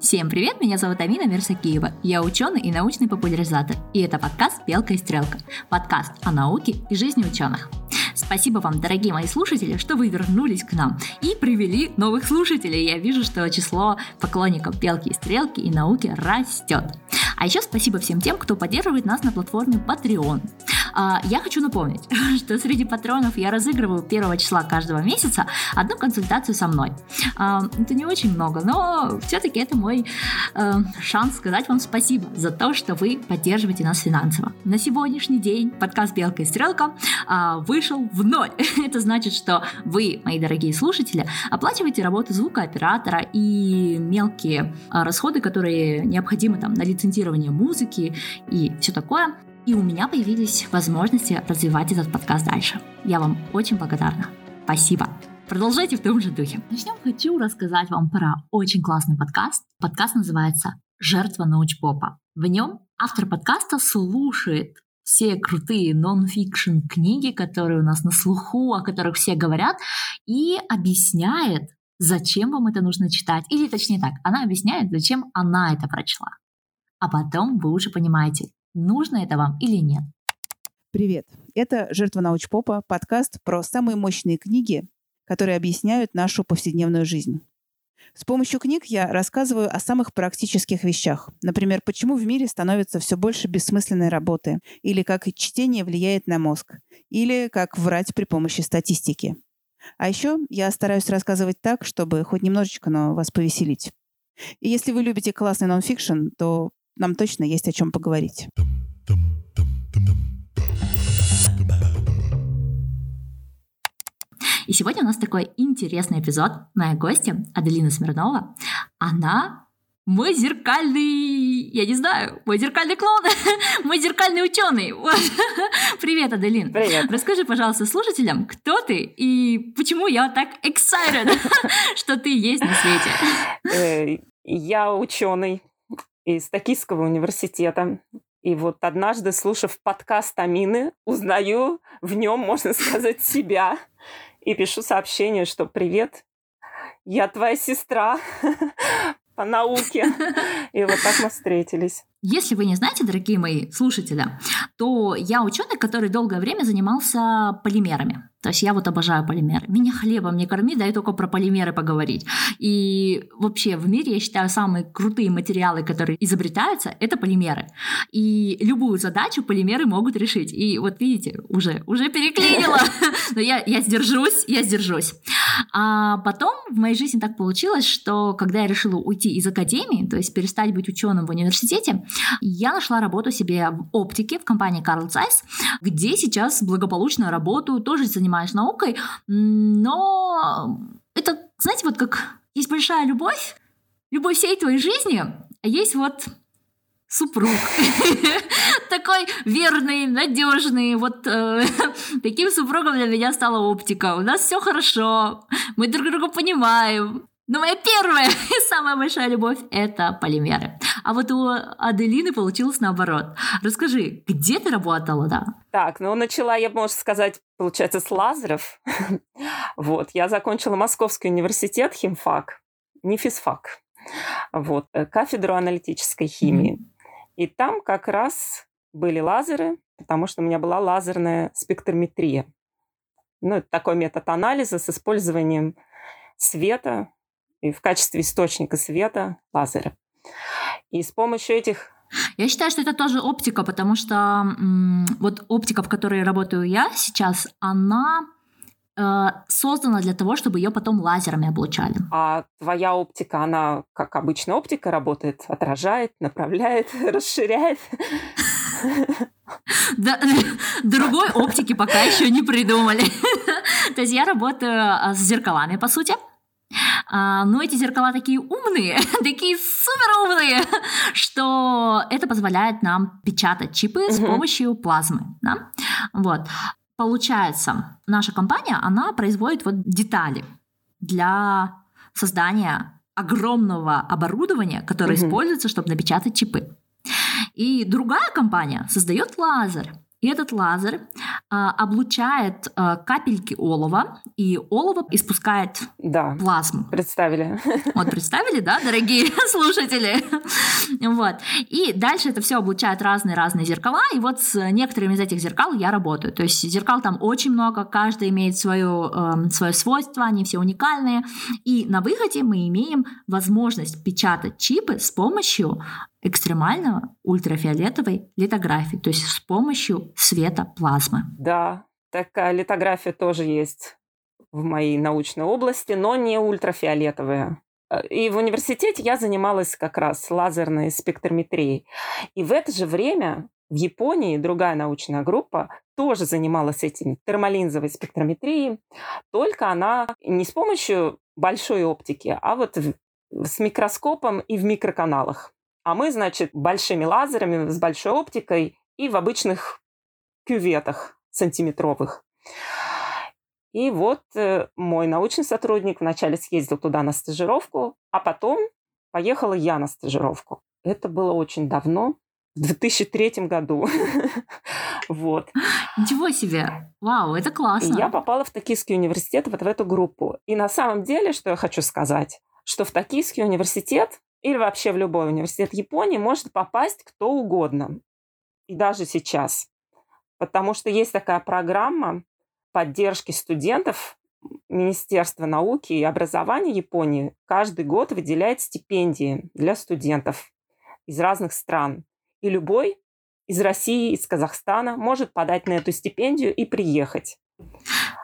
Всем привет, меня зовут Амина Мерсакиева. Я ученый и научный популяризатор. И это подкаст «Белка и стрелка». Подкаст о науке и жизни ученых. Спасибо вам, дорогие мои слушатели, что вы вернулись к нам и привели новых слушателей. Я вижу, что число поклонников «Белки и стрелки» и науки растет. А еще спасибо всем тем, кто поддерживает нас на платформе Patreon. А, я хочу напомнить, что среди патронов я разыгрываю первого числа каждого месяца одну консультацию со мной. А, это не очень много, но все-таки это мой э, шанс сказать вам спасибо за то, что вы поддерживаете нас финансово. На сегодняшний день подкаст «Белка и стрелка» а, вышел в ноль. это значит, что вы, мои дорогие слушатели, оплачиваете работу звукооператора и мелкие расходы, которые необходимы там на лицензирование музыки и все такое. И у меня появились возможности развивать этот подкаст дальше. Я вам очень благодарна. Спасибо. Продолжайте в том же духе. Начнем хочу рассказать вам про очень классный подкаст. Подкаст называется «Жертва научпопа». В нем автор подкаста слушает все крутые нон-фикшн книги, которые у нас на слуху, о которых все говорят, и объясняет, зачем вам это нужно читать. Или точнее так, она объясняет, зачем она это прочла. А потом вы уже понимаете, нужно это вам или нет. Привет. Это «Жертва научпопа» — подкаст про самые мощные книги, которые объясняют нашу повседневную жизнь. С помощью книг я рассказываю о самых практических вещах. Например, почему в мире становится все больше бессмысленной работы, или как чтение влияет на мозг, или как врать при помощи статистики. А еще я стараюсь рассказывать так, чтобы хоть немножечко, но вас повеселить. И если вы любите классный нонфикшн, то нам точно есть о чем поговорить. И сегодня у нас такой интересный эпизод. Моя гостья Аделина Смирнова, она мой зеркальный, я не знаю, мой зеркальный клон, мой зеркальный ученый. Привет, Аделин. Привет. Расскажи, пожалуйста, слушателям, кто ты и почему я так excited, что ты есть на свете. Э, я ученый, из Токийского университета. И вот однажды, слушав подкаст Амины, узнаю в нем, можно сказать, себя. И пишу сообщение, что «Привет, я твоя сестра по науке». И вот так мы встретились. Если вы не знаете, дорогие мои слушатели, то я ученый, который долгое время занимался полимерами. То есть я вот обожаю полимеры. Меня хлебом не корми, дай только про полимеры поговорить. И вообще в мире, я считаю, самые крутые материалы, которые изобретаются, это полимеры. И любую задачу полимеры могут решить. И вот видите, уже, уже переклинило. Но я, я сдержусь, я сдержусь. А потом в моей жизни так получилось, что когда я решила уйти из академии, то есть перестать быть ученым в университете, я нашла работу себе в оптике в компании Carl Zeiss, где сейчас благополучно работаю, тоже занимаюсь наукой, но это, знаете, вот как есть большая любовь, любовь всей твоей жизни, а есть вот супруг. Такой верный, надежный. Вот э, таким супругом для меня стала оптика. У нас все хорошо, мы друг друга понимаем. Но моя первая и самая большая любовь – это полимеры. А вот у Аделины получилось наоборот. Расскажи, где ты работала, да? Так, ну начала я, можно сказать, получается, с лазеров. вот, я закончила Московский университет, химфак, не физфак. Вот, э, кафедру аналитической химии. И там как раз были лазеры, потому что у меня была лазерная спектрометрия. Ну, это такой метод анализа с использованием света и в качестве источника света лазеры. И с помощью этих я считаю, что это тоже оптика, потому что м- вот оптика, в которой работаю я сейчас, она э, создана для того, чтобы ее потом лазерами облучали. А твоя оптика, она как обычно оптика работает, отражает, направляет, расширяет. Другой оптики пока еще не придумали. То есть я работаю а, с зеркалами, по сути. А, но эти зеркала такие умные, такие супер умные, что это позволяет нам печатать чипы с помощью плазмы. Да? Вот. Получается, наша компания, она производит вот детали для создания огромного оборудования, которое используется, чтобы напечатать чипы. И другая компания создает лазер, И этот лазер а, облучает а, капельки олова, и олово испускает да, плазму. Представили. Вот представили, да, дорогие слушатели? Вот. И дальше это все облучает разные-разные зеркала, и вот с некоторыми из этих зеркал я работаю. То есть зеркал там очень много, каждый имеет свое, э, свое свойство, они все уникальные. И на выходе мы имеем возможность печатать чипы с помощью экстремального ультрафиолетовой литографии, то есть с помощью света плазмы. Да, такая литография тоже есть в моей научной области, но не ультрафиолетовая. И в университете я занималась как раз лазерной спектрометрией. И в это же время в Японии другая научная группа тоже занималась этим термолинзовой спектрометрией, только она не с помощью большой оптики, а вот с микроскопом и в микроканалах. А мы, значит, большими лазерами с большой оптикой и в обычных кюветах сантиметровых. И вот э, мой научный сотрудник вначале съездил туда на стажировку, а потом поехала я на стажировку. Это было очень давно, в 2003 году. вот. Ничего себе! Вау, это классно! И я попала в Токийский университет вот в эту группу. И на самом деле, что я хочу сказать, что в Токийский университет или вообще в любой университет Японии может попасть кто угодно. И даже сейчас. Потому что есть такая программа поддержки студентов Министерства науки и образования Японии каждый год выделяет стипендии для студентов из разных стран. И любой из России, из Казахстана может подать на эту стипендию и приехать.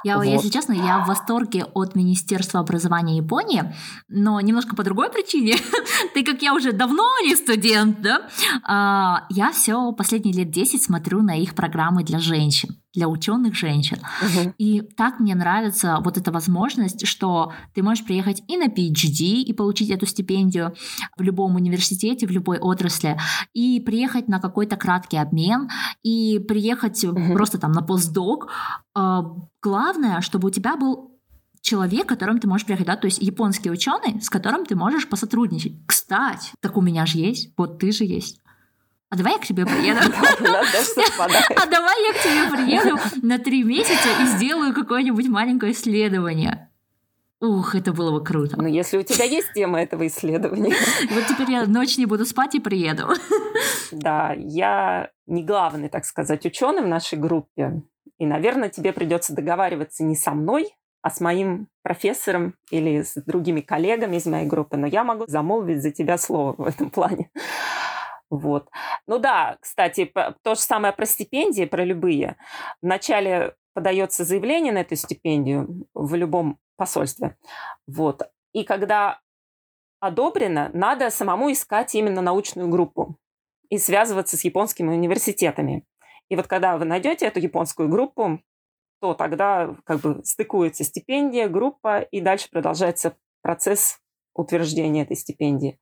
Я, вот. если честно, я в восторге от Министерства образования Японии, но немножко по другой причине. Ты, как я уже давно не студент, да? А, я все последние лет 10 смотрю на их программы для женщин для ученых женщин. Угу. И так мне нравится вот эта возможность, что ты можешь приехать и на PhD и получить эту стипендию в любом университете, в любой отрасли, и приехать на какой-то краткий обмен, и приехать угу. просто там на постдок. А, главное, чтобы у тебя был человек, которым ты можешь приехать, да, то есть японский ученый, с которым ты можешь посотрудничать. Кстати, так у меня же есть, вот ты же есть а давай я к тебе приеду. А давай я к тебе приеду на три месяца и сделаю какое-нибудь маленькое исследование. Ух, это было бы круто. Ну, если у тебя есть тема этого исследования. Вот теперь я ночь не буду спать и приеду. Да, я не главный, так сказать, ученый в нашей группе. И, наверное, тебе придется договариваться не со мной, а с моим профессором или с другими коллегами из моей группы. Но я могу замолвить за тебя слово в этом плане. Вот. Ну да, кстати, то же самое про стипендии, про любые. Вначале подается заявление на эту стипендию в любом посольстве. Вот. И когда одобрено, надо самому искать именно научную группу и связываться с японскими университетами. И вот когда вы найдете эту японскую группу, то тогда как бы стыкуется стипендия, группа, и дальше продолжается процесс утверждения этой стипендии.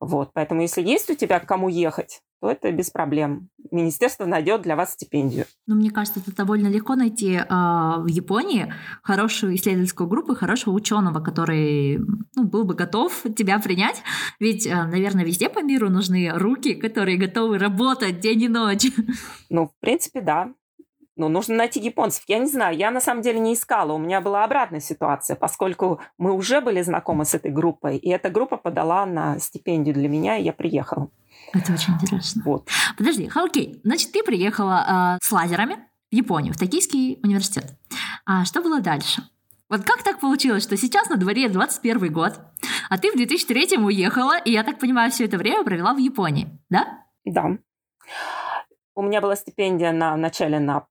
Вот, поэтому если есть у тебя к кому ехать, то это без проблем. Министерство найдет для вас стипендию. Ну, мне кажется, это довольно легко найти э, в Японии хорошую исследовательскую группу и хорошего ученого, который ну, был бы готов тебя принять. Ведь, э, наверное, везде по миру нужны руки, которые готовы работать день и ночь. Ну, в принципе, да ну, нужно найти японцев. Я не знаю, я на самом деле не искала. У меня была обратная ситуация, поскольку мы уже были знакомы с этой группой, и эта группа подала на стипендию для меня, и я приехала. Это очень интересно. Вот. Подожди, окей. Значит, ты приехала э, с лазерами в Японию, в Токийский университет. А что было дальше? Вот как так получилось, что сейчас на дворе 21 год, а ты в 2003 уехала, и я так понимаю, все это время провела в Японии, да? Да. У меня была стипендия на начале на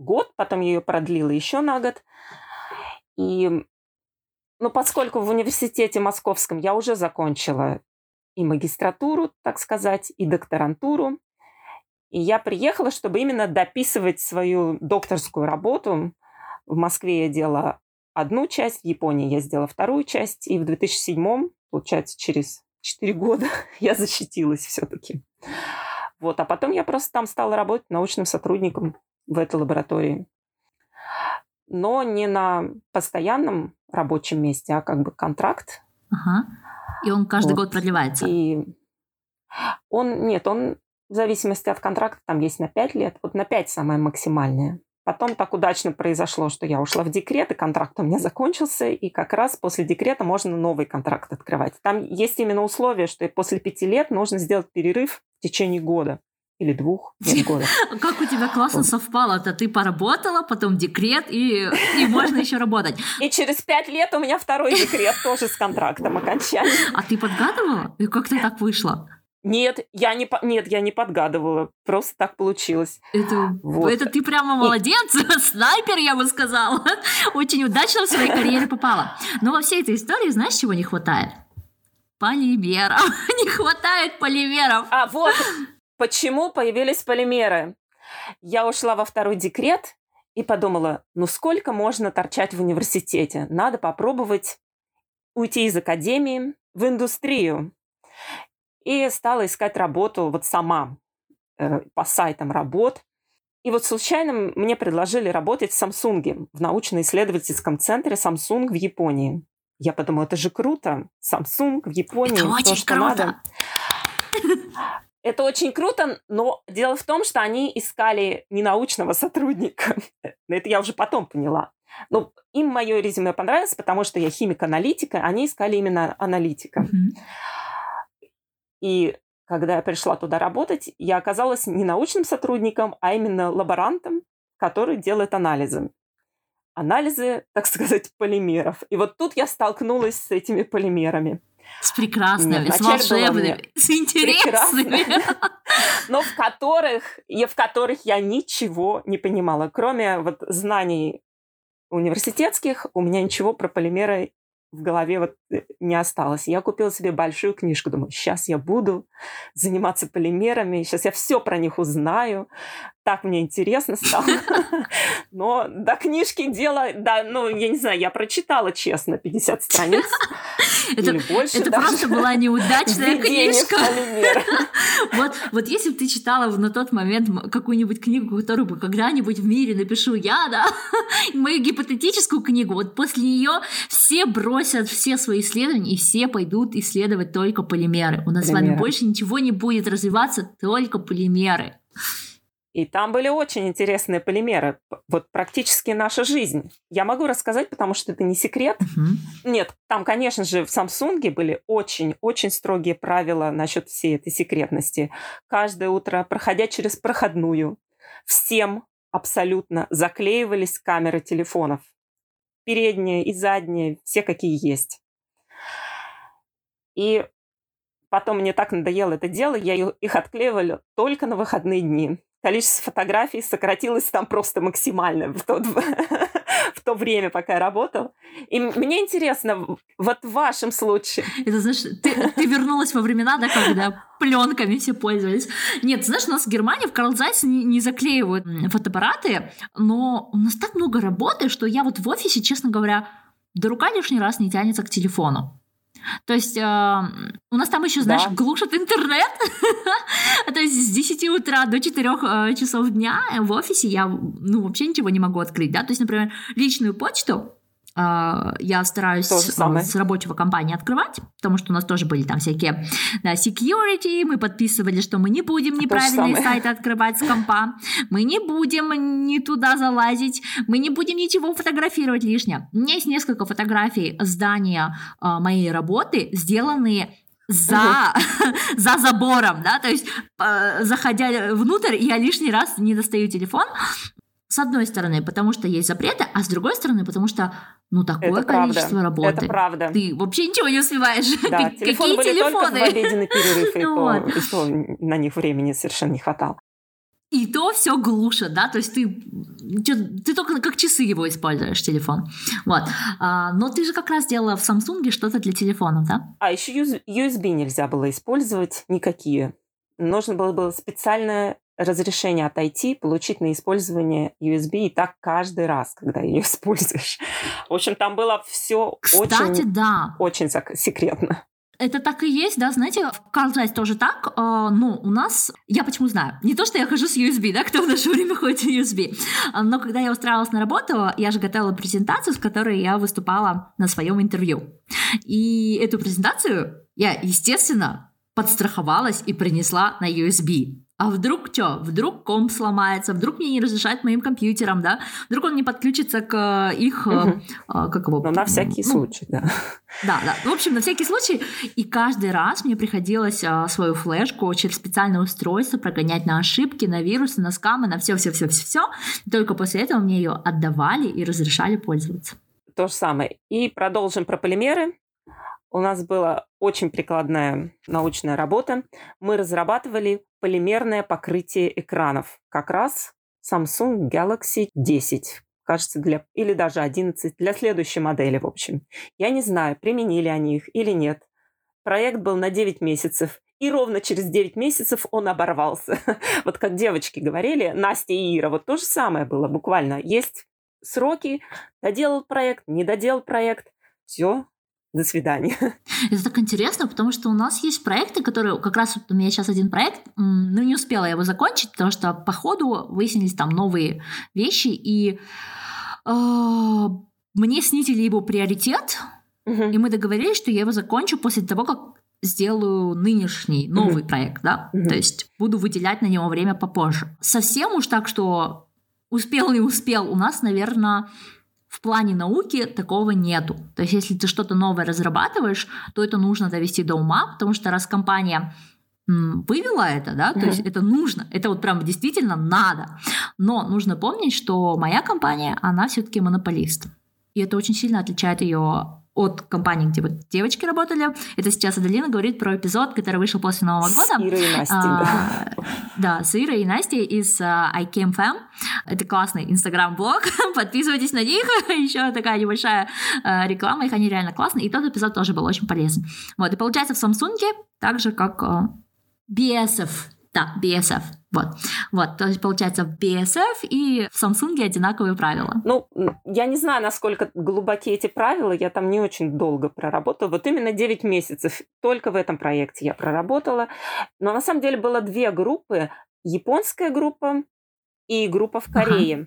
год, потом ее продлила еще на год. И, ну, поскольку в университете московском я уже закончила и магистратуру, так сказать, и докторантуру, и я приехала, чтобы именно дописывать свою докторскую работу. В Москве я делала одну часть, в Японии я сделала вторую часть, и в 2007, получается, через 4 года я защитилась все-таки. Вот, а потом я просто там стала работать научным сотрудником в этой лаборатории. Но не на постоянном рабочем месте, а как бы контракт. Ага. И он каждый вот. год продлевается? И он, нет, он в зависимости от контракта, там есть на 5 лет. Вот на 5 самое максимальное. Потом так удачно произошло, что я ушла в декрет, и контракт у меня закончился, и как раз после декрета можно новый контракт открывать. Там есть именно условие, что после пяти лет нужно сделать перерыв в течение года или двух нет, года. Как у тебя классно совпало-то? Ты поработала, потом декрет, и, и можно еще работать. И через пять лет у меня второй декрет тоже с контрактом окончательно. А ты подгадывала? И как ты так вышло? Нет, я не, нет, я не подгадывала. Просто так получилось. Это, вот. это ты прямо молодец, И... снайпер, я бы сказала. Очень удачно в своей карьере попала. Но во всей этой истории знаешь, чего не хватает? Полимеров. не хватает полимеров. А вот почему появились полимеры. Я ушла во второй декрет и подумала, ну сколько можно торчать в университете? Надо попробовать уйти из академии в индустрию и стала искать работу вот сама э, по сайтам работ. И вот случайно мне предложили работать в Samsung, в научно-исследовательском центре Samsung в Японии. Я подумала, это же круто. Samsung в Японии, это очень то, что круто. надо. Это очень круто, но дело в том, что они искали не научного сотрудника. Это я уже потом поняла. Но им мое резюме понравилось, потому что я химик-аналитика, они искали именно аналитика. Mm-hmm. И когда я пришла туда работать, я оказалась не научным сотрудником, а именно лаборантом, который делает анализы. Анализы, так сказать, полимеров. И вот тут я столкнулась с этими полимерами. С прекрасными, Нет, с волшебными, с интересными. Но в которых, и в которых я ничего не понимала. Кроме вот знаний университетских, у меня ничего про полимеры в голове вот э, не осталось. Я купила себе большую книжку, думаю, сейчас я буду заниматься полимерами, сейчас я все про них узнаю. Так мне интересно стало. Но до книжки дело, да, ну, я не знаю, я прочитала, честно, 50 страниц. Это, больше это просто была неудачная книжка. вот, вот если бы ты читала на тот момент какую-нибудь книгу, которую бы когда-нибудь в мире напишу я, да, мою гипотетическую книгу, вот после нее все бросят все свои исследования и все пойдут исследовать только полимеры. У нас полимеры. с вами больше ничего не будет развиваться, только полимеры. И там были очень интересные полимеры. Вот практически наша жизнь. Я могу рассказать, потому что это не секрет. Uh-huh. Нет, там, конечно же, в Samsung были очень-очень строгие правила насчет всей этой секретности. Каждое утро, проходя через проходную, всем абсолютно заклеивались камеры телефонов. Передние и задние, все какие есть. И потом мне так надоело это дело, я их отклеивала только на выходные дни количество фотографий сократилось там просто максимально в, тот, в то время, пока я работала. И мне интересно, вот в вашем случае... Это знаешь, ты, ты вернулась во времена, да, когда пленками все пользовались. Нет, знаешь, у нас в Германии в Карлзайсе не, не заклеивают фотоаппараты, но у нас так много работы, что я вот в офисе, честно говоря, до рука лишний раз не тянется к телефону. То есть э, у нас там еще, знаешь, да. глушат интернет. То есть с 10 утра до 4 э, часов дня в офисе я ну, вообще ничего не могу открыть. Да? То есть, например, личную почту я стараюсь с рабочего компании открывать, потому что у нас тоже были там всякие да, security, мы подписывали, что мы не будем неправильные сайты открывать с компа, мы не будем не туда залазить, мы не будем ничего фотографировать лишнее. У меня есть несколько фотографий здания а, моей работы, сделанные за, за забором, да, то есть заходя внутрь, я лишний раз не достаю телефон, с одной стороны, потому что есть запреты, а с другой стороны, потому что ну такое это количество правда. работы. Это правда. Ты вообще ничего не успеваешь. Да, телефоны были телефоны? только в обеденный перерыв, и, то, и то на них времени совершенно не хватало. И то все глушит, да, то есть ты, ты только как часы его используешь, телефон. Вот. А, но ты же как раз делала в Samsung что-то для телефонов, да? А еще USB нельзя было использовать никакие. Нужно было, было специальное разрешение от IT получить на использование USB и так каждый раз, когда ее используешь. В общем, там было все Кстати, очень, да. очень секретно. Это так и есть, да, знаете, в Carl тоже так, э, но у нас, я почему знаю, не то, что я хожу с USB, да, кто в наше время ходит с USB, но когда я устраивалась на работу, я же готовила презентацию, с которой я выступала на своем интервью. И эту презентацию я, естественно, подстраховалась и принесла на USB. А вдруг что? Вдруг комп сломается, вдруг мне не разрешают моим компьютерам, да? Вдруг он не подключится к их... Угу. Как его? Ну, на всякий ну, случай, да. Да, да. В общем, на всякий случай. И каждый раз мне приходилось а, свою флешку через специальное устройство прогонять на ошибки, на вирусы, на скамы, на все-все-все-все-все. Только после этого мне ее отдавали и разрешали пользоваться. То же самое. И продолжим про полимеры. У нас была очень прикладная научная работа. Мы разрабатывали полимерное покрытие экранов. Как раз Samsung Galaxy 10 кажется, для, или даже 11, для следующей модели, в общем. Я не знаю, применили они их или нет. Проект был на 9 месяцев, и ровно через 9 месяцев он оборвался. вот как девочки говорили, Настя и Ира, вот то же самое было буквально. Есть сроки, доделал проект, не доделал проект, все, до свидания. Это так интересно, потому что у нас есть проекты, которые, как раз вот у меня сейчас один проект, ну не успела я его закончить, потому что по ходу выяснились там новые вещи, и э, мне снизили его приоритет, угу. и мы договорились, что я его закончу после того, как сделаю нынешний новый угу. проект, да, угу. то есть буду выделять на него время попозже. Совсем уж так, что успел не успел, у нас, наверное, в плане науки такого нету. То есть, если ты что-то новое разрабатываешь, то это нужно довести до ума, потому что раз компания вывела это, да, то есть это нужно, это вот прям действительно надо. Но нужно помнить, что моя компания, она все-таки монополист. И это очень сильно отличает ее от компании, где вот девочки работали. Это сейчас Адалина говорит про эпизод, который вышел после Нового с года. Ирой и Настей, а, да. Да, с Ирой и Настей из uh, I Came Fam. Это классный инстаграм-блог. Подписывайтесь на них. Еще такая небольшая uh, реклама. Их они реально классные. И тот эпизод тоже был очень полезен. Вот. И получается в Samsung так же, как uh, BSF да, BSF. Вот. вот, то есть получается в BSF и в Samsung одинаковые правила. Ну, я не знаю, насколько глубоки эти правила, я там не очень долго проработала. Вот именно 9 месяцев только в этом проекте я проработала. Но на самом деле было две группы. Японская группа и группа в Корее. Ага.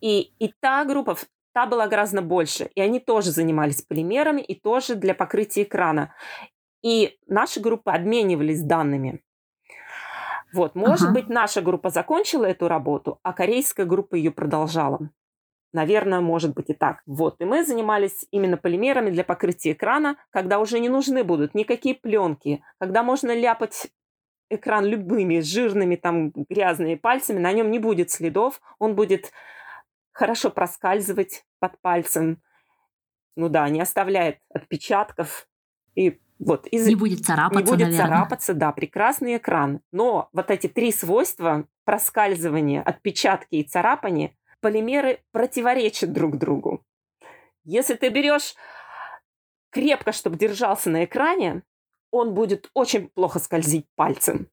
И, и та группа, та была гораздо больше. И они тоже занимались полимерами и тоже для покрытия экрана. И наши группы обменивались данными. Вот, может ага. быть, наша группа закончила эту работу, а корейская группа ее продолжала. Наверное, может быть и так. Вот, и мы занимались именно полимерами для покрытия экрана, когда уже не нужны будут никакие пленки, когда можно ляпать экран любыми жирными, там, грязными пальцами, на нем не будет следов, он будет хорошо проскальзывать под пальцем. Ну да, не оставляет отпечатков и вот, из... Не будет царапаться, Не будет наверное. царапаться, да, прекрасный экран. Но вот эти три свойства, проскальзывание, отпечатки и царапание, полимеры противоречат друг другу. Если ты берешь крепко, чтобы держался на экране, он будет очень плохо скользить пальцем.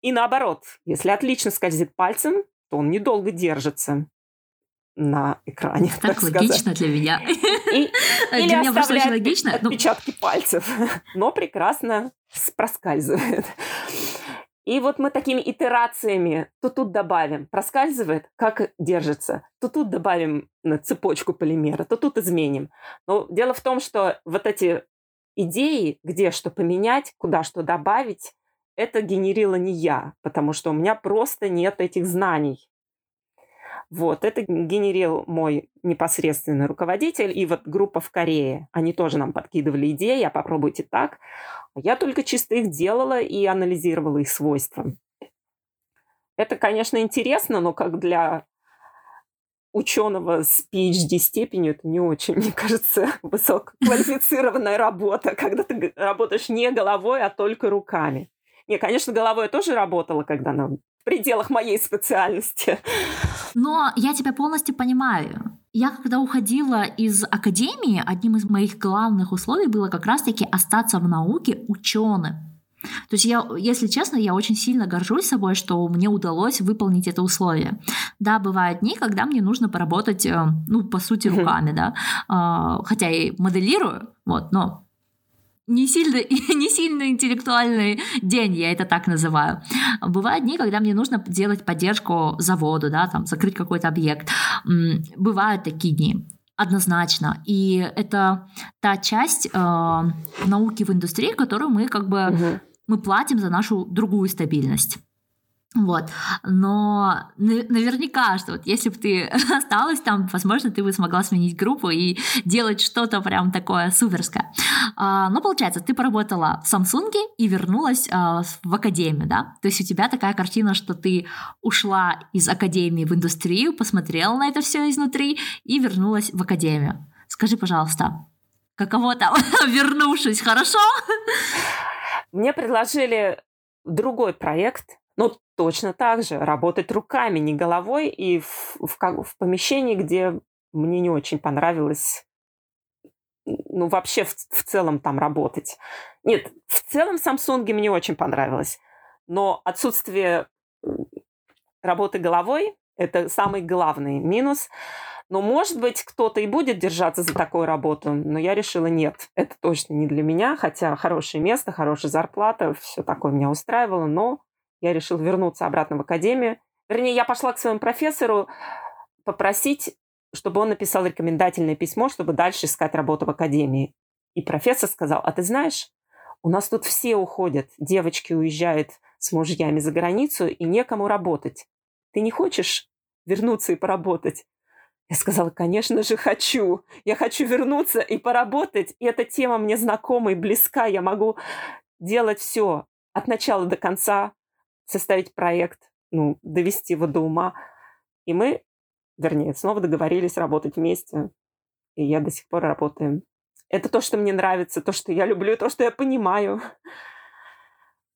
И наоборот, если отлично скользит пальцем, то он недолго держится на экране. Так, так логично сказать. для меня. И, или для меня просто очень логично. отпечатки но... пальцев, но прекрасно проскальзывает. И вот мы такими итерациями то тут добавим, проскальзывает, как держится, то тут добавим на цепочку полимера, то тут изменим. Но дело в том, что вот эти идеи, где что поменять, куда что добавить, это генерила не я, потому что у меня просто нет этих знаний. Вот, это генерил мой непосредственный руководитель и вот группа в Корее. Они тоже нам подкидывали идеи, а попробуйте так. Я только чисто их делала и анализировала их свойства. Это, конечно, интересно, но как для ученого с PhD степенью это не очень, мне кажется, высококвалифицированная работа, когда ты работаешь не головой, а только руками. Не, конечно, головой я тоже работала, когда на в пределах моей специальности. Но я тебя полностью понимаю. Я когда уходила из академии, одним из моих главных условий было как раз-таки остаться в науке ученым. То есть я, если честно, я очень сильно горжусь собой, что мне удалось выполнить это условие. Да, бывают дни, когда мне нужно поработать, э, ну, по сути, руками, да, а, хотя и моделирую, вот, но не сильно, не сильно интеллектуальный день, я это так называю. Бывают дни, когда мне нужно делать поддержку заводу, да, там, закрыть какой-то объект. Бывают такие дни. Однозначно. И это та часть э, науки в индустрии, которую мы как бы угу. мы платим за нашу другую стабильность. Вот. Но наверняка, что вот если бы ты осталась там, возможно, ты бы смогла сменить группу и делать что-то прям такое суперское. А, но получается, ты поработала в Samsung и вернулась а, в академию, да? То есть у тебя такая картина, что ты ушла из академии в индустрию, посмотрела на это все изнутри и вернулась в академию. Скажи, пожалуйста, каково там, вернувшись, хорошо? Мне предложили другой проект, ну, точно так же, работать руками, не головой, и в, в, в помещении, где мне не очень понравилось, ну, вообще в, в целом там работать. Нет, в целом Samsung мне очень понравилось, но отсутствие работы головой – это самый главный минус. Но, может быть, кто-то и будет держаться за такую работу, но я решила, нет, это точно не для меня, хотя хорошее место, хорошая зарплата, все такое меня устраивало, но я решила вернуться обратно в академию. Вернее, я пошла к своему профессору попросить, чтобы он написал рекомендательное письмо, чтобы дальше искать работу в академии. И профессор сказал, а ты знаешь, у нас тут все уходят, девочки уезжают с мужьями за границу, и некому работать. Ты не хочешь вернуться и поработать? Я сказала, конечно же, хочу. Я хочу вернуться и поработать. И эта тема мне знакома и близка. Я могу делать все от начала до конца, составить проект, ну, довести его до ума. И мы, вернее, снова договорились работать вместе. И я до сих пор работаем. Это то, что мне нравится, то, что я люблю, то, что я понимаю.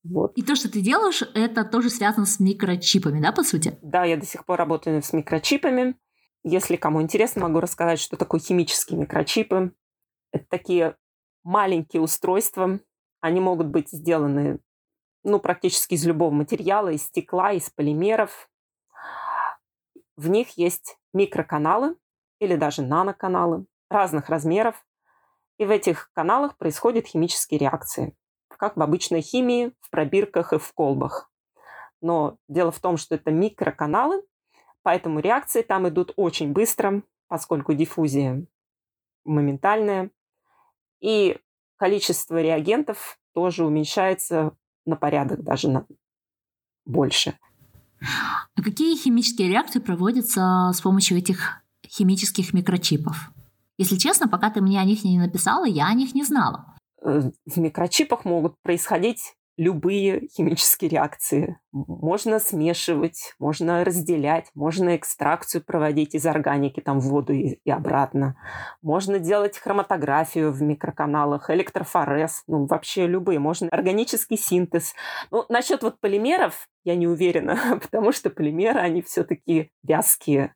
Вот. И то, что ты делаешь, это тоже связано с микрочипами, да, по сути? Да, я до сих пор работаю с микрочипами. Если кому интересно, могу рассказать, что такое химические микрочипы. Это такие маленькие устройства. Они могут быть сделаны ну, практически из любого материала, из стекла, из полимеров. В них есть микроканалы или даже наноканалы разных размеров. И в этих каналах происходят химические реакции, как в обычной химии, в пробирках и в колбах. Но дело в том, что это микроканалы, поэтому реакции там идут очень быстро, поскольку диффузия моментальная. И количество реагентов тоже уменьшается на порядок даже на больше. А какие химические реакции проводятся с помощью этих химических микрочипов? Если честно, пока ты мне о них не написала, я о них не знала. Э, в микрочипах могут происходить любые химические реакции. Можно смешивать, можно разделять, можно экстракцию проводить из органики там в воду и, и обратно. Можно делать хроматографию в микроканалах, электрофорез, ну вообще любые. Можно органический синтез. Ну, насчет вот полимеров я не уверена, потому что полимеры, они все-таки вязкие.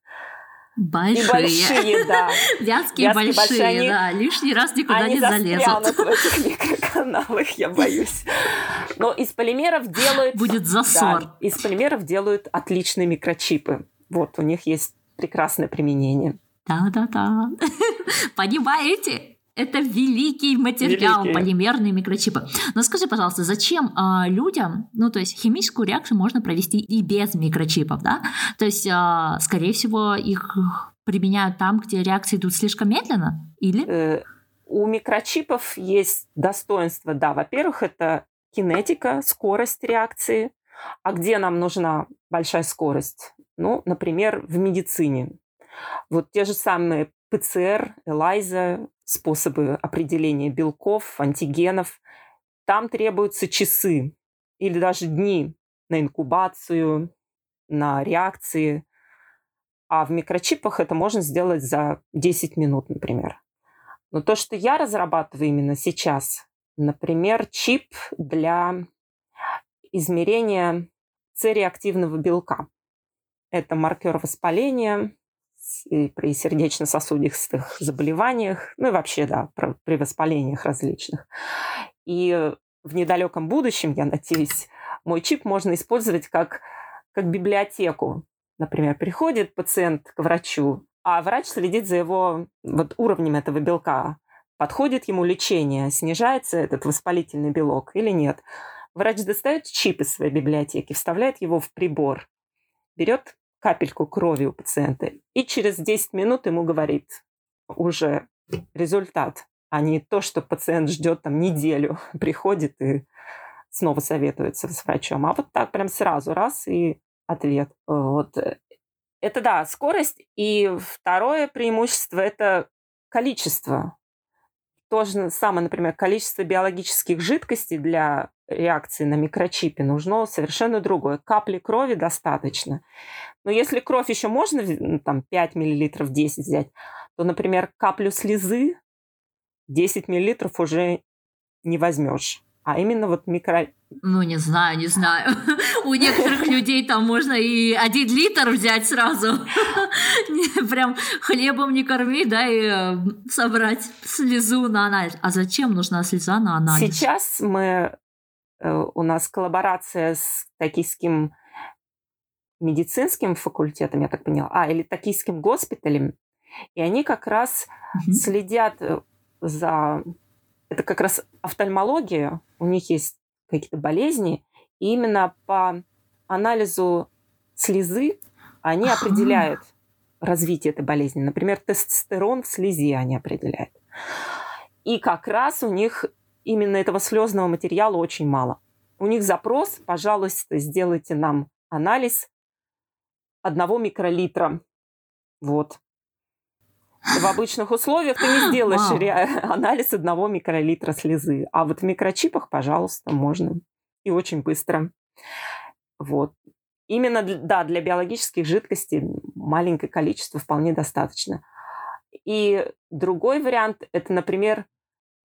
Большие. И большие, да. Вязкие, большие, большие они, да. Лишний раз никуда они не залезут. в этих микроканалах, я боюсь. Но из полимеров делают... Будет засор. Да, из полимеров делают отличные микрочипы. Вот, у них есть прекрасное применение. Да-да-да. Понимаете? Это великий материал, Великий. полимерные микрочипы. Но скажи, пожалуйста, зачем э, людям, ну то есть химическую реакцию можно провести и без микрочипов, да? То есть, э, скорее всего, их применяют там, где реакции идут слишком медленно, или? Э, у микрочипов есть достоинства, да. Во-первых, это кинетика, скорость реакции. А где нам нужна большая скорость? Ну, например, в медицине. Вот те же самые ПЦР, ЭЛАЙЗа, способы определения белков, антигенов. Там требуются часы или даже дни на инкубацию, на реакции. А в микрочипах это можно сделать за 10 минут, например. Но то, что я разрабатываю именно сейчас, например, чип для измерения цереактивного белка. Это маркер воспаления, при сердечно-сосудистых заболеваниях, ну и вообще, да, при воспалениях различных. И в недалеком будущем, я надеюсь, мой чип можно использовать как, как библиотеку. Например, приходит пациент к врачу, а врач следит за его вот, уровнем этого белка. Подходит ему лечение, снижается этот воспалительный белок или нет. Врач достает чип из своей библиотеки, вставляет его в прибор, берет капельку крови у пациента. И через 10 минут ему говорит уже результат, а не то, что пациент ждет там неделю, приходит и снова советуется с врачом. А вот так прям сразу раз и ответ. Вот. Это да, скорость. И второе преимущество – это количество. То же самое, например, количество биологических жидкостей для реакции на микрочипе нужно совершенно другое. Капли крови достаточно. Но если кровь еще можно, ну, там, 5 мл, 10 взять, то, например, каплю слезы 10 мл уже не возьмешь а именно вот микро... Ну, не знаю, не знаю. У некоторых людей там можно и один литр взять сразу. Прям хлебом не корми, да, и э, собрать слезу на анализ. А зачем нужна слеза на анализ? Сейчас мы... Э, у нас коллаборация с токийским медицинским факультетом, я так поняла, а, или токийским госпиталем, и они как раз следят э, за это как раз офтальмология, у них есть какие-то болезни, и именно по анализу слезы они определяют развитие этой болезни. Например, тестостерон в слезе они определяют. И как раз у них именно этого слезного материала очень мало. У них запрос, пожалуйста, сделайте нам анализ одного микролитра. Вот. В обычных условиях ты не сделаешь wow. анализ одного микролитра слезы. А вот в микрочипах, пожалуйста, можно. И очень быстро. Вот. Именно, да, для биологических жидкостей маленькое количество вполне достаточно. И другой вариант – это, например,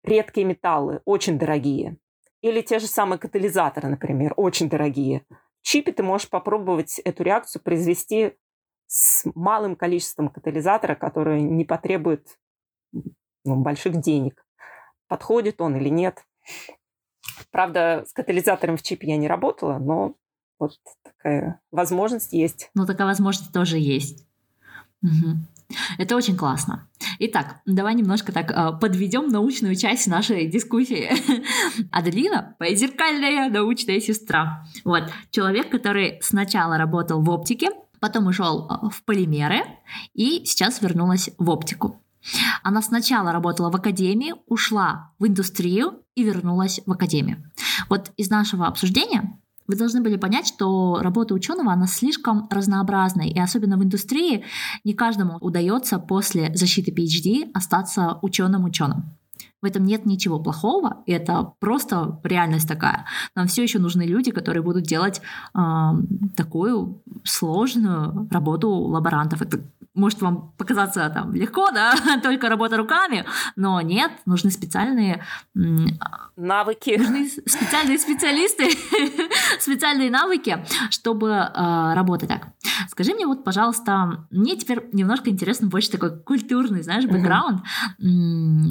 редкие металлы, очень дорогие. Или те же самые катализаторы, например, очень дорогие. В чипе ты можешь попробовать эту реакцию произвести с малым количеством катализатора, который не потребует ну, больших денег. Подходит он или нет. Правда, с катализатором в чипе я не работала, но вот такая возможность есть. Ну, такая возможность тоже есть. Угу. Это очень классно. Итак, давай немножко так э, подведем научную часть нашей дискуссии. Аделина – зеркальная научная сестра. Вот, человек, который сначала работал в оптике, потом ушел э, в полимеры и сейчас вернулась в оптику. Она сначала работала в академии, ушла в индустрию и вернулась в академию. Вот из нашего обсуждения вы должны были понять, что работа ученого, она слишком разнообразная, и особенно в индустрии не каждому удается после защиты PhD остаться ученым-ученым. В этом нет ничего плохого, это просто реальность такая. Нам все еще нужны люди, которые будут делать э, такую сложную работу лаборантов. Это может вам показаться там легко, да, только работа руками, но нет, нужны специальные навыки, нужны специальные специалисты, специальные навыки, чтобы э, работать так. Скажи мне вот, пожалуйста, мне теперь немножко интересно больше такой культурный, знаешь, бэкграунд.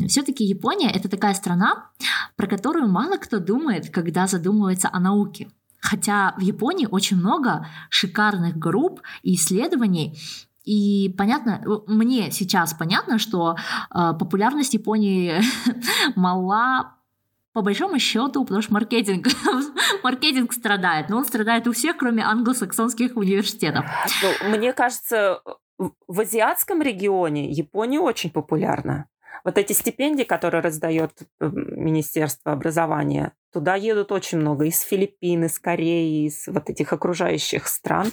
Все-таки Япония это такая страна, про которую мало кто думает, когда задумывается о науке. Хотя в Японии очень много шикарных групп и исследований, и понятно, мне сейчас понятно, что э, популярность Японии мала по большому счету, потому что маркетинг, маркетинг страдает, но он страдает у всех, кроме англосаксонских университетов. Ну, мне кажется, в азиатском регионе Япония очень популярна. Вот эти стипендии, которые раздает Министерство образования, туда едут очень много из Филиппин, из Кореи, из вот этих окружающих стран.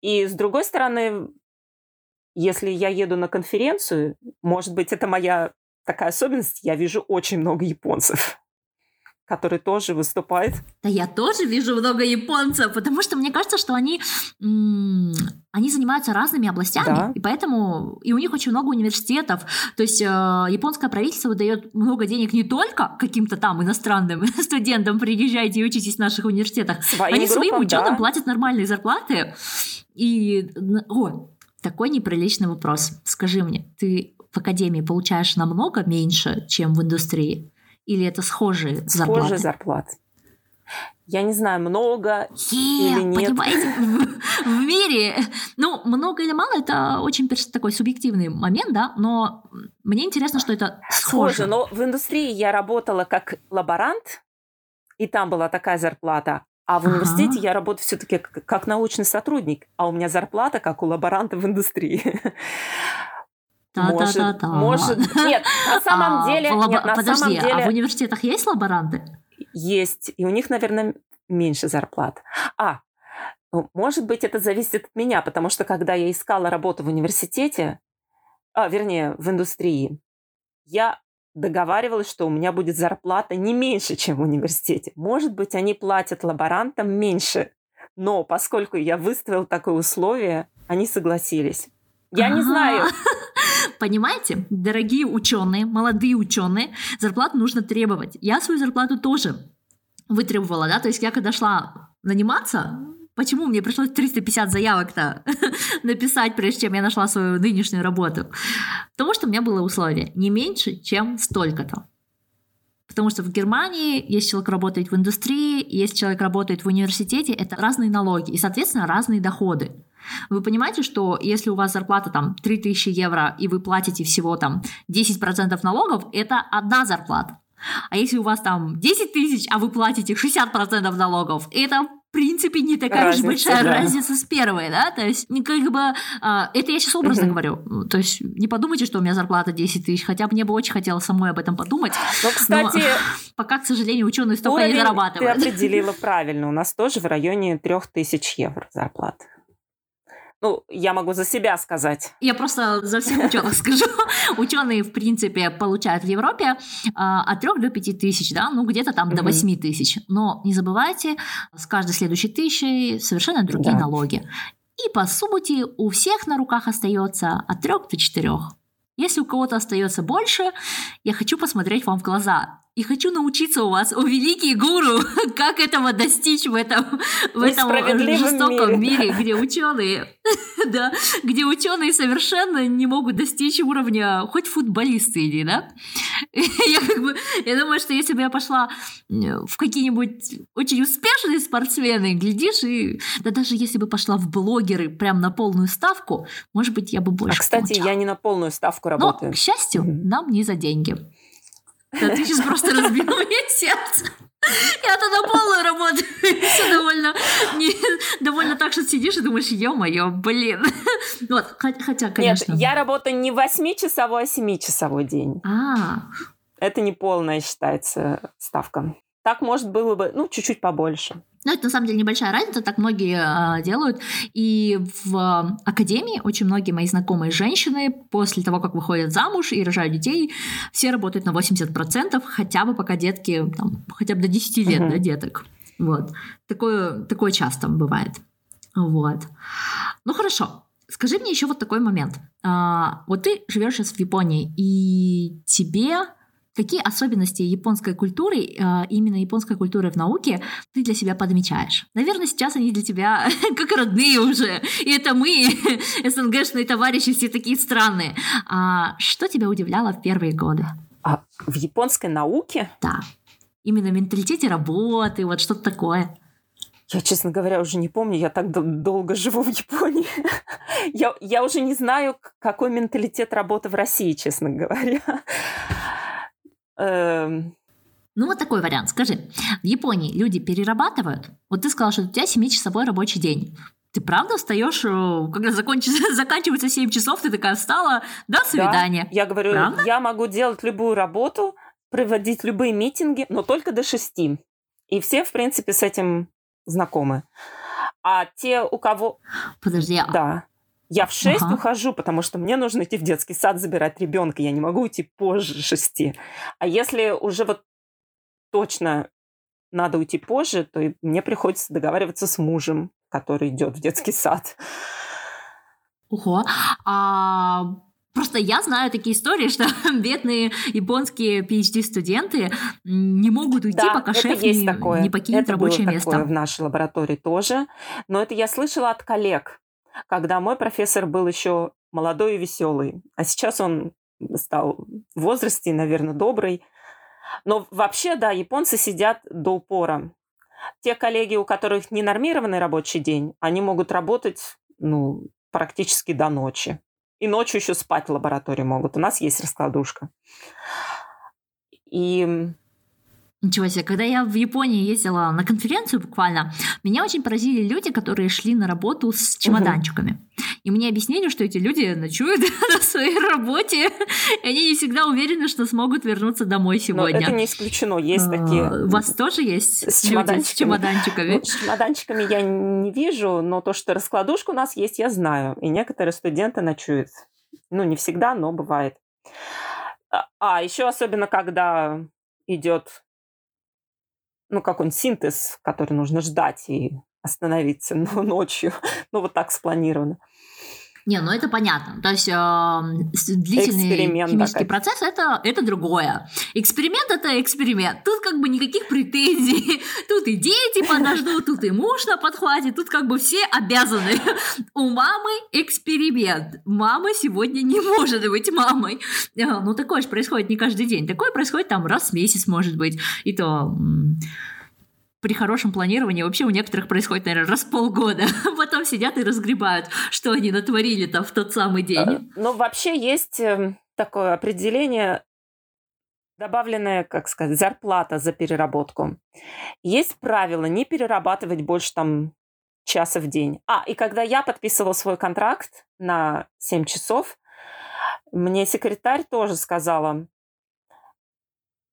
И с другой стороны, если я еду на конференцию, может быть, это моя такая особенность, я вижу очень много японцев которые тоже выступают. Да я тоже вижу много японцев, потому что мне кажется, что они, они занимаются разными областями, да. и поэтому и у них очень много университетов. То есть э, японское правительство выдает много денег не только каким-то там иностранным студентам, приезжайте и учитесь в наших университетах. Своим они группам, своим ученым да. платят нормальные зарплаты. И, о, такой неприличный вопрос. Скажи мне, ты в академии получаешь намного меньше, чем в индустрии? Или это схожие зарплаты? Схожие зарплаты. Я не знаю, много е, или нет. Понимаете, в, в мире, ну, много или мало, это очень такой субъективный момент, да, но мне интересно, что это схоже. Схоже, но в индустрии я работала как лаборант, и там была такая зарплата, а в университете ага. я работаю все-таки как, как научный сотрудник, а у меня зарплата как у лаборанта в индустрии. Может, может, нет, на самом а, деле, лабо... нет, на Подожди, самом деле... а в университетах есть лаборанты? есть, и у них, наверное, меньше зарплат. А, ну, может быть, это зависит от меня, потому что когда я искала работу в университете, а, вернее, в индустрии, я договаривалась, что у меня будет зарплата не меньше, чем в университете. Может быть, они платят лаборантам меньше, но поскольку я выставил такое условие, они согласились. Я не знаю. Понимаете, дорогие ученые, молодые ученые, зарплату нужно требовать. Я свою зарплату тоже вытребовала, да, то есть я когда шла наниматься, почему мне пришлось 350 заявок-то написать, прежде чем я нашла свою нынешнюю работу? Потому что у меня было условие не меньше, чем столько-то. Потому что в Германии, если человек работает в индустрии, если человек работает в университете, это разные налоги и, соответственно, разные доходы. Вы понимаете, что если у вас зарплата там 3000 евро, и вы платите всего там 10% налогов, это одна зарплата. А если у вас там 10 тысяч, а вы платите 60% налогов, это в принципе не такая разница, уж большая да. разница с первой, да, то есть ну, как бы а, это я сейчас образно угу. говорю, то есть не подумайте, что у меня зарплата 10 тысяч, хотя мне бы очень хотелось самой об этом подумать. Но, кстати, но, пока, к сожалению, ученые столько не зарабатывают. Ты определила правильно, у нас тоже в районе 3000 евро зарплата. Ну, я могу за себя сказать. Я просто за всех ученых скажу. Ученые, в принципе, получают в Европе а, от 3 до 5 тысяч, да, ну, где-то там до 8 тысяч. Но не забывайте, с каждой следующей тысячей совершенно другие налоги. И, по сути, у всех на руках остается от 3 до 4. Если у кого-то остается больше, я хочу посмотреть вам в глаза и хочу научиться у вас, о великий гуру, как этого достичь в этом, в этом жестоком мире. мире, где ученые, да, где ученые совершенно не могут достичь уровня хоть футболисты или, да. Я как бы, я думаю, что если бы я пошла в какие-нибудь очень успешные спортсмены, глядишь, и да даже если бы пошла в блогеры прям на полную ставку, может быть, я бы больше. А кстати, получала. я не на полную ставку работаю. Но, к счастью, mm-hmm. нам не за деньги. Да ты сейчас просто разбил мне сердце. Я-то на полную работаю. Все довольно, не, довольно так, что сидишь и думаешь, ё-моё, блин. Вот, хотя, конечно. Нет, я работаю не 8-часовой, а 7-часовой день. А. Это не полная считается ставка. Так, может, было бы, ну, чуть-чуть побольше. Ну, это на самом деле небольшая разница, так многие э, делают. И в академии очень многие мои знакомые женщины после того, как выходят замуж и рожают детей, все работают на 80%, хотя бы пока детки, там, хотя бы до 10 лет, uh-huh. да, деток. Вот. Такое, такое часто бывает. Вот. Ну, хорошо. Скажи мне еще вот такой момент. А, вот ты живешь сейчас в Японии, и тебе Какие особенности японской культуры, а, именно японской культуры в науке, ты для себя подмечаешь? Наверное, сейчас они для тебя как родные уже. И это мы, СНГшные товарищи, все такие странные. А что тебя удивляло в первые годы? А в японской науке? Да. Именно в менталитете работы, вот что-то такое. Я, честно говоря, уже не помню, я так долго живу в Японии. я, я уже не знаю, какой менталитет работы в России, честно говоря. Эм... Ну, вот такой вариант. Скажи, в Японии люди перерабатывают? Вот ты сказала, что у тебя 7-часовой рабочий день. Ты правда встаешь, э, когда закончится, заканчивается 7 часов, ты такая встала, до свидания. Да, я говорю, правда? я могу делать любую работу, проводить любые митинги, но только до 6. И все, в принципе, с этим знакомы. А те, у кого... Подожди, а да. Я в 6 ага. ухожу, потому что мне нужно идти в детский сад забирать ребенка. Я не могу уйти позже 6. А если уже вот точно надо уйти позже, то мне приходится договариваться с мужем, который идет в детский сад. Ого. А Просто я знаю такие истории, что бедные японские PhD-студенты не могут уйти, да, пока шеф не, такое. не покинет это рабочее было место. Такое в нашей лаборатории тоже. Но это я слышала от коллег когда мой профессор был еще молодой и веселый, а сейчас он стал в возрасте, наверное, добрый. Но вообще, да, японцы сидят до упора. Те коллеги, у которых ненормированный рабочий день, они могут работать ну, практически до ночи. И ночью еще спать в лаборатории могут. У нас есть раскладушка. И Ничего себе, когда я в Японии ездила на конференцию буквально, меня очень поразили люди, которые шли на работу с чемоданчиками. Угу. И мне объяснили, что эти люди ночуют на своей работе, и они не всегда уверены, что смогут вернуться домой сегодня. Но это не исключено, есть такие. У вас тоже есть с люди с чемоданчиками? Ну, с чемоданчиками я не вижу, но то, что раскладушка у нас есть, я знаю. И некоторые студенты ночуют. Ну, не всегда, но бывает. А, а еще особенно, когда идет ну, какой-нибудь синтез, который нужно ждать и остановиться ну, ночью. Ну, вот так спланировано. Не, ну это понятно. То есть э, длительный эксперимент химический такой. процесс это, это другое. Эксперимент это эксперимент. Тут как бы никаких претензий. Тут и дети подождут, тут и муж на подхвате, тут как бы все обязаны. У мамы эксперимент. Мама сегодня не может быть мамой. Э, ну такое же происходит не каждый день. Такое происходит там раз в месяц, может быть. И то при хорошем планировании вообще у некоторых происходит, наверное, раз в полгода. Потом сидят и разгребают, что они натворили там в тот самый день. Э, ну, вообще есть эм, такое определение добавленная, как сказать, зарплата за переработку. Есть правило не перерабатывать больше там часа в день. А, и когда я подписывала свой контракт на 7 часов, мне секретарь тоже сказала,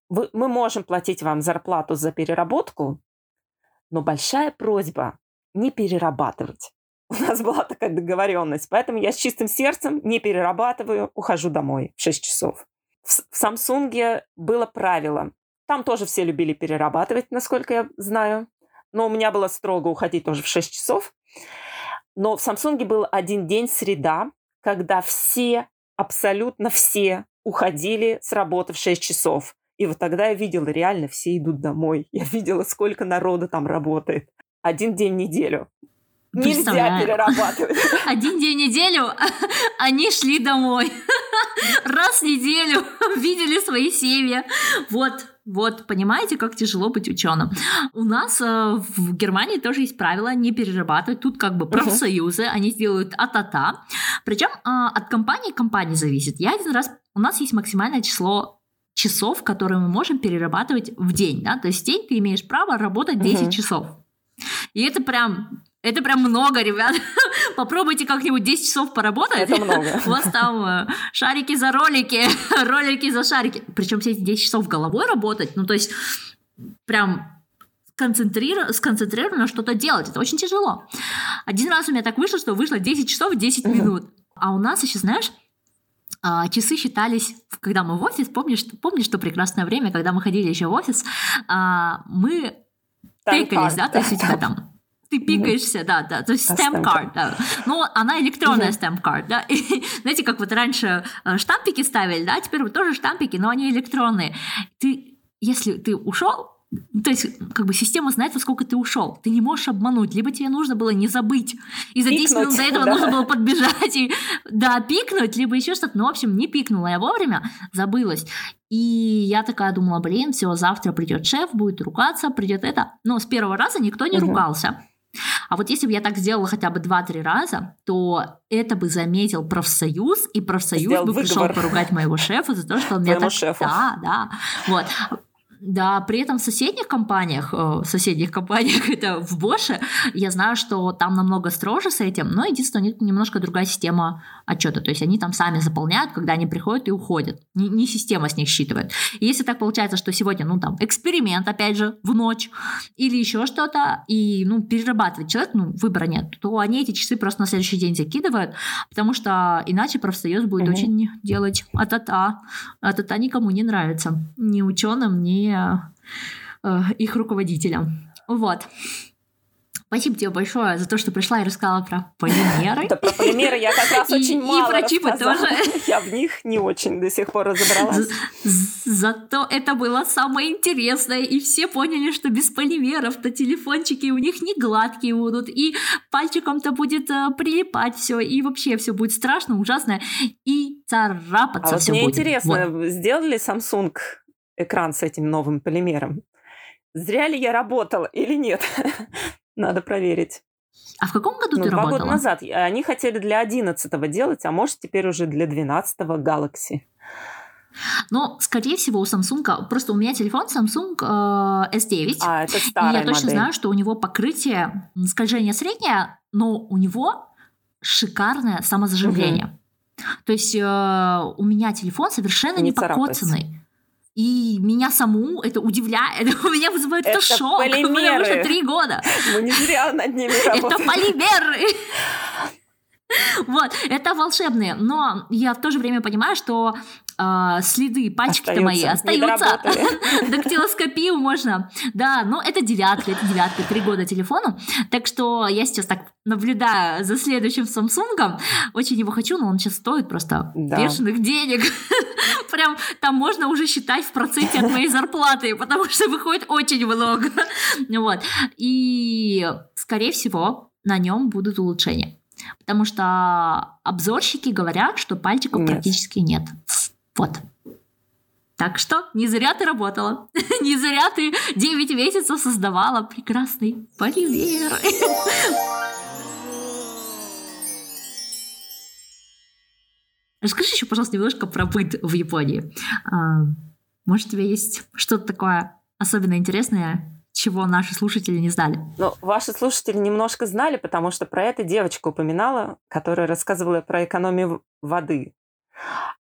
мы можем платить вам зарплату за переработку, но большая просьба не перерабатывать. У нас была такая договоренность, поэтому я с чистым сердцем не перерабатываю, ухожу домой в 6 часов. В, в Samsung было правило. Там тоже все любили перерабатывать, насколько я знаю. Но у меня было строго уходить тоже в 6 часов. Но в Samsung был один день среда, когда все, абсолютно все уходили с работы в 6 часов. И вот тогда я видела, реально все идут домой. Я видела, сколько народа там работает. Один день в неделю. Нельзя перерабатывать. Один день в неделю они шли домой. Раз в неделю видели свои семьи. Вот, вот, понимаете, как тяжело быть ученым. У нас э, в Германии тоже есть правило не перерабатывать. Тут как бы профсоюзы, uh-huh. они делают а-та-та. Причем э, от компании к компании зависит. Я один раз... У нас есть максимальное число часов, которые мы можем перерабатывать в день, да, то есть в день ты имеешь право работать 10 угу. часов. И это прям это прям много, ребят. Попробуйте как-нибудь 10 часов поработать. Это много. У вас там э, шарики за ролики, ролики за шарики. Причем все эти 10 часов головой работать, ну то есть прям концентрированно, сконцентрированно что-то делать. Это очень тяжело. Один раз у меня так вышло, что вышло 10 часов 10 минут. А у нас еще, знаешь, часы считались, когда мы в офис, помнишь, помнишь то прекрасное время, когда мы ходили еще в офис, а, мы тыкались, да, то есть у тебя там ты пикаешься, да, да, то есть stamp card, да. Но она электронная stamp card, да. И, знаете, как вот раньше э, штампики ставили, да, теперь вот тоже штампики, но они электронные. Ты, если ты ушел, то есть, как бы система знает, во сколько ты ушел. Ты не можешь обмануть. Либо тебе нужно было не забыть. И за 10 пикнуть, минут до этого да. нужно было подбежать и, да, пикнуть, либо еще что-то. Ну, в общем, не пикнула я вовремя, забылась. И я такая думала, блин, все, завтра придет шеф, будет ругаться, придет это. Но с первого раза никто не угу. ругался. А вот если бы я так сделала хотя бы 2-3 раза, то это бы заметил профсоюз, и профсоюз Сделал бы выговор. пришел поругать моего шефа за то, что он меня так... Шефу. Да, да. Вот. Да, при этом в соседних компаниях, э, в соседних компаниях, это в Боше, я знаю, что там намного строже с этим, но единственное, у них немножко другая система отчета, то есть они там сами заполняют, когда они приходят и уходят, не, не система с них считывает. И если так получается, что сегодня, ну там, эксперимент, опять же, в ночь, или еще что-то, и, ну, перерабатывать человек, ну, выбора нет, то они эти часы просто на следующий день закидывают, потому что иначе профсоюз будет угу. очень делать а-та-та, а-та-та никому не нравится, ни ученым, ни э, их руководителям. Вот. Спасибо тебе большое за то, что пришла и рассказала про полимеры. Да, про полимеры я как раз очень мало И про чипы тоже. Я в них не очень до сих пор разобралась. Зато это было самое интересное, и все поняли, что без полимеров-то телефончики у них не гладкие будут, и пальчиком-то будет э, прилипать все, и вообще все будет страшно, ужасно, и царапаться а вот все мне будет. интересно, вот. сделали Samsung экран с этим новым полимером. Зря ли я работала или нет? Надо проверить. А в каком году ну, ты два работала? года назад. Они хотели для 11 делать, а может теперь уже для 12 Galaxy. Но, скорее всего, у Samsung, просто у меня телефон Samsung э, S9. А, это старая И я точно модель. знаю, что у него покрытие скольжение среднее, но у него шикарное самозаживление. То есть э, у меня телефон совершенно Не не, покоцанный. И меня саму это удивляет, у меня вызывает это, Это шок, потому полимеры. что три года. Мы не зря над ними Это работаем. полимеры. Вот, это волшебные. Но я в то же время понимаю, что э, следы пальчики-то мои Остаются. Дактилоскопию можно. Да, но это девятка, это девятка, три года телефону. Так что я сейчас так наблюдаю за следующим Samsung. Очень его хочу, но он сейчас стоит просто Да. бешеных денег. Прям там можно уже считать в проценте от моей зарплаты, потому что выходит очень много. Вот. И, скорее всего, на нем будут улучшения. Потому что обзорщики говорят, что пальчиков Нет. практически нет. Вот. Так что не зря ты работала. Не зря ты 9 месяцев создавала прекрасный полимер. Расскажи еще, пожалуйста, немножко про быт в Японии. А, Может, у тебя есть что-то такое особенно интересное, чего наши слушатели не знали? Но ваши слушатели немножко знали, потому что про это девочка упоминала, которая рассказывала про экономию воды.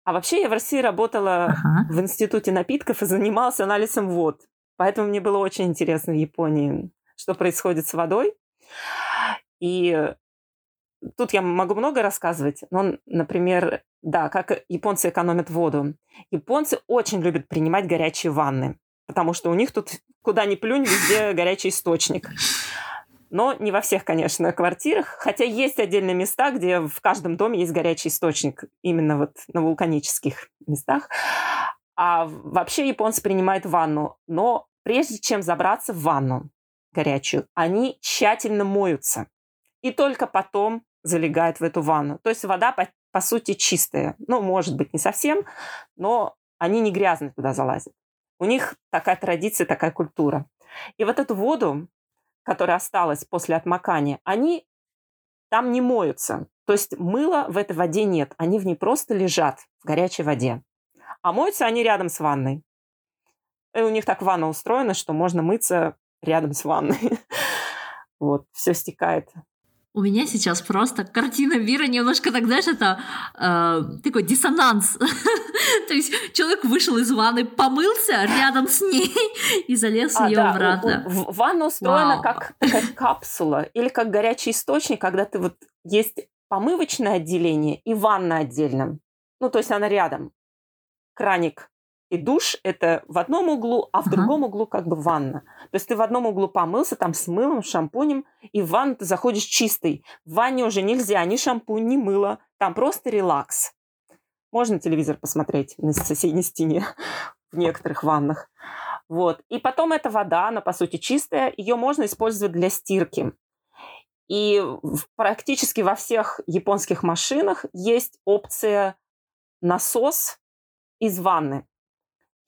А вообще я в России работала Ага. в институте напитков и занимался анализом вод. Поэтому мне было очень интересно в Японии, что происходит с водой. И тут я могу много рассказывать. Но, например, да, как японцы экономят воду. Японцы очень любят принимать горячие ванны, потому что у них тут куда ни плюнь, везде горячий источник. Но не во всех, конечно, квартирах. Хотя есть отдельные места, где в каждом доме есть горячий источник. Именно вот на вулканических местах. А вообще японцы принимают ванну. Но прежде чем забраться в ванну горячую, они тщательно моются. И только потом залегают в эту ванну. То есть вода, по, по сути, чистая. Ну, может быть, не совсем, но они не грязные туда залазят. У них такая традиция, такая культура. И вот эту воду, которая осталась после отмокания, они там не моются. То есть мыла в этой воде нет. Они в ней просто лежат в горячей воде. А моются они рядом с ванной. И у них так ванна устроена, что можно мыться рядом с ванной. Вот, все стекает. У меня сейчас просто картина мира немножко так, знаешь, это э, такой диссонанс. То есть человек вышел из ванны, помылся рядом с ней и залез в А, нее да, обратно. у- у- в- ванна устроена как такая капсула или как горячий источник, когда ты вот есть помывочное отделение и ванна отдельно. Ну, то есть она рядом. Краник и душ – это в одном углу, а в Ага. другом углу как бы ванна. То есть ты в одном углу помылся, там с мылом, шампунем, и в ванну ты заходишь чистый. В ванне уже нельзя ни шампунь, ни мыло. Там просто релакс. Можно телевизор посмотреть на соседней стене в некоторых ваннах. Вот. И потом эта вода, она по сути чистая, ее можно использовать для стирки. И практически во всех японских машинах есть опция насос из ванны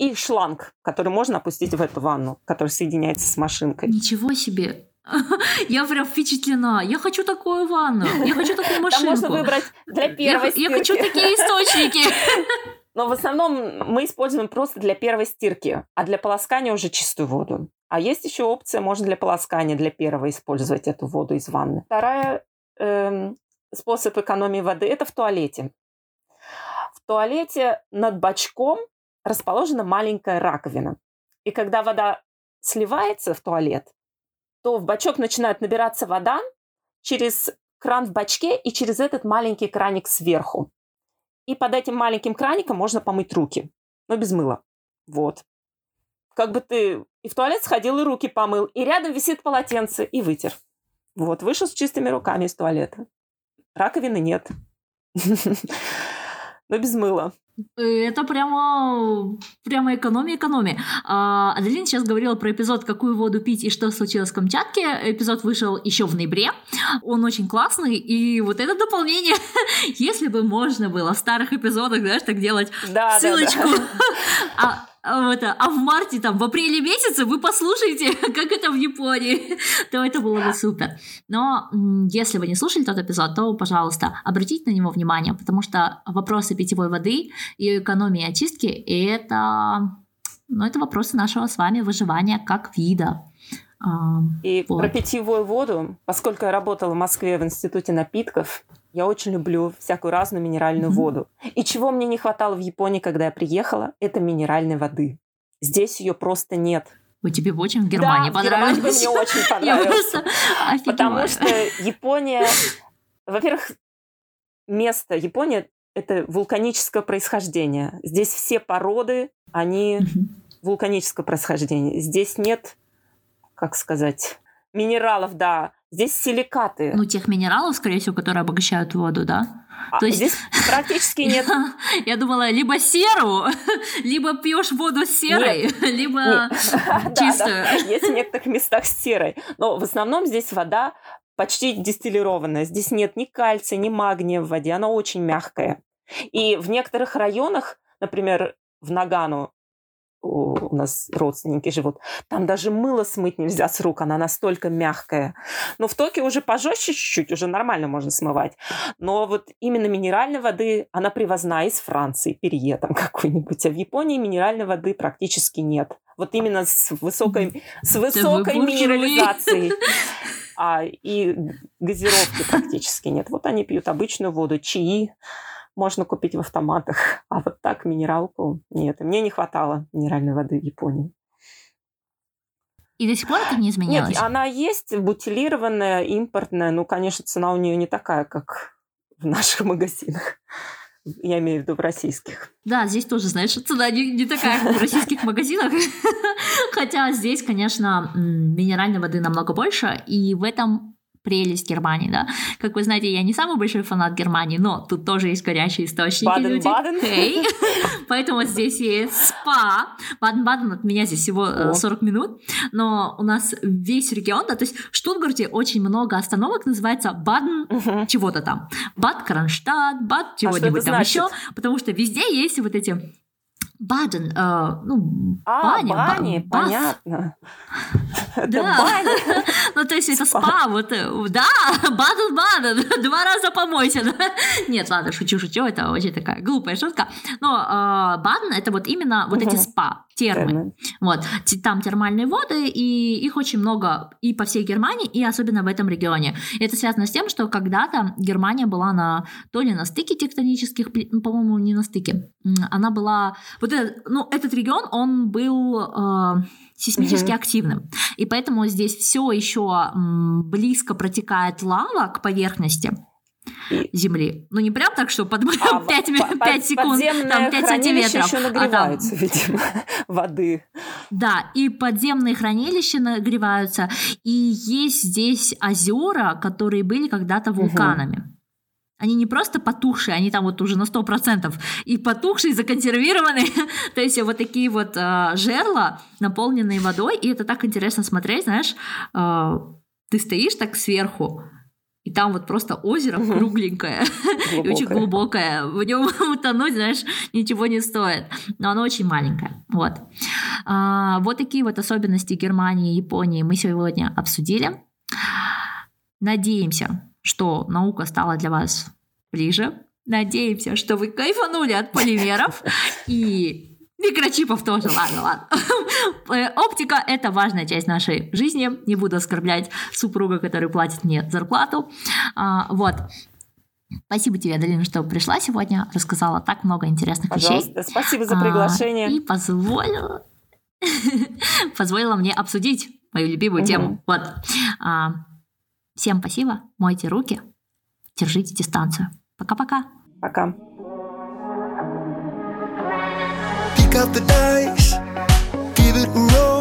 и шланг, который можно опустить в эту ванну, который соединяется с машинкой. Ничего себе. Я прям впечатлена. Я хочу такую ванну. Я хочу такую Там машинку. можно выбрать для Я, первой я хочу стирки. такие источники. Но в основном мы используем просто для первой стирки, а для полоскания уже чистую воду. А есть еще опция, можно для полоскания, для первого использовать эту воду из ванны. Вторая эм, способ экономии воды – это в туалете. В туалете над бачком расположена маленькая раковина. И когда вода сливается в туалет, то в бачок начинает набираться вода через кран в бачке и через этот маленький краник сверху. И под этим маленьким краником можно помыть руки, но без мыла. Вот. Как бы ты и в туалет сходил, и руки помыл, и рядом висит полотенце, и вытер. Вот, вышел с чистыми руками из туалета. Раковины нет. Но без мыла. Это прямо, прямо экономия экономия. А, Аделина сейчас говорила про эпизод «Какую воду пить и что случилось в Камчатке». Эпизод вышел еще в ноябре. Он очень классный. И вот это дополнение, если бы можно было в старых эпизодах, знаешь, так делать Да, да, ссылочку. да. А вот, а в марте, там, в апреле месяце вы послушаете, как это в Японии, то это было бы супер. Но если вы не слушали тот эпизод, то, пожалуйста, обратите на него внимание, потому что вопросы питьевой воды и экономии очистки – это, ну, это вопросы нашего с вами выживания как вида. И вот. про питьевую воду, поскольку я работала в Москве в Институте напитков, я очень люблю всякую разную минеральную mm-hmm. воду. И чего мне не хватало в Японии, когда я приехала, это минеральной воды. Здесь ее просто нет. Вы тебе очень в Германии да, понравилось? в Германии мне очень понравилось. Потому что Япония, во-первых, место Япония это вулканическое происхождение. Здесь все породы, они вулканического происхождения. Здесь нет, как сказать, минералов, да, Здесь силикаты. Ну, тех минералов, скорее всего, которые обогащают воду, да? А, То есть... Здесь практически нет. Я думала, либо серу, либо пьешь воду серой, нет. либо нет. чистую. Да, да. Есть в некоторых местах серой. Но в основном здесь вода почти дистиллированная. Здесь нет ни кальция, ни магния в воде. Она очень мягкая. И в некоторых районах, например, в Нагану, у нас родственники живут, там даже мыло смыть нельзя с рук, она настолько мягкая. Но в Токио уже пожестче чуть-чуть, уже нормально можно смывать. Но вот именно минеральной воды, она привозная из Франции, перье там какой-нибудь. А в Японии минеральной воды практически нет. Вот именно с высокой, с высокой минерализацией. А, и газировки практически нет. Вот они пьют обычную воду, чаи, можно купить в автоматах. А вот так минералку нет. И мне не хватало минеральной воды в Японии. И до сих пор это не изменилось? Нет, она есть, бутилированная, импортная. Ну, конечно, цена у нее не такая, как в наших магазинах. Я имею в виду в российских. Да, здесь тоже, знаешь, цена не, не такая, как в российских магазинах. Хотя здесь, конечно, минеральной воды намного больше, и в этом прелесть Германии, да. Как вы знаете, я не самый большой фанат Германии, но тут тоже есть горячие источники. Баден-Баден. Hey. Поэтому здесь есть спа. Баден-Баден от меня здесь всего О. 40 минут, но у нас весь регион, да, то есть в Штутгарте очень много остановок называется Баден угу. чего-то там. Бад Кронштадт, Бад а чего-нибудь а там еще, потому что везде есть вот эти Баден, э, ну, а, баня. бани, ба- понятно. Да. ну, то есть это спа, вот, э, да, Баден-Баден, два раза помойся. Нет, ладно, шучу-шучу, это очень такая глупая шутка. Но э, Баден это вот именно вот эти спа, термы. Вот, там термальные воды, и их очень много и по всей Германии, и особенно в этом регионе. Это связано с тем, что когда-то Германия была на то ли на стыке тектонических, ну, по-моему, не на стыке. Она была... Вот этот, ну, этот регион, он был э, сейсмически mm-hmm. активным. И поэтому здесь все еще близко протекает лава к поверхности. Земли. Ну, не прям так, что под а, 5, 5 секунд, там 5 сантиметров. еще нагреваются, а там... видимо, воды. Да, и подземные хранилища нагреваются. И есть здесь озера, которые были когда-то вулканами. Угу. Они не просто потухшие, они там вот уже на 100% и потухшие, и законсервированные. То есть вот такие вот э, жерла, наполненные водой. И это так интересно смотреть, знаешь. Э, ты стоишь так сверху, и там вот просто озеро кругленькое и очень глубокое. В нем утонуть, знаешь, ничего не стоит. Но оно очень маленькое. Вот. А, вот такие вот особенности Германии и Японии мы сегодня обсудили. Надеемся, что наука стала для вас ближе. Надеемся, что вы кайфанули от полимеров и Микрочипов тоже, ладно, ладно. Э, оптика – это важная часть нашей жизни. Не буду оскорблять супруга, который платит мне зарплату. А, вот. Спасибо тебе, Адалина, что пришла сегодня, рассказала так много интересных Пожалуйста, вещей. спасибо за приглашение. А, и позволила, позволила мне обсудить мою любимую тему. Вот. Всем спасибо, мойте руки, держите дистанцию. Пока-пока. Пока. Pick up the dice, give it a roll.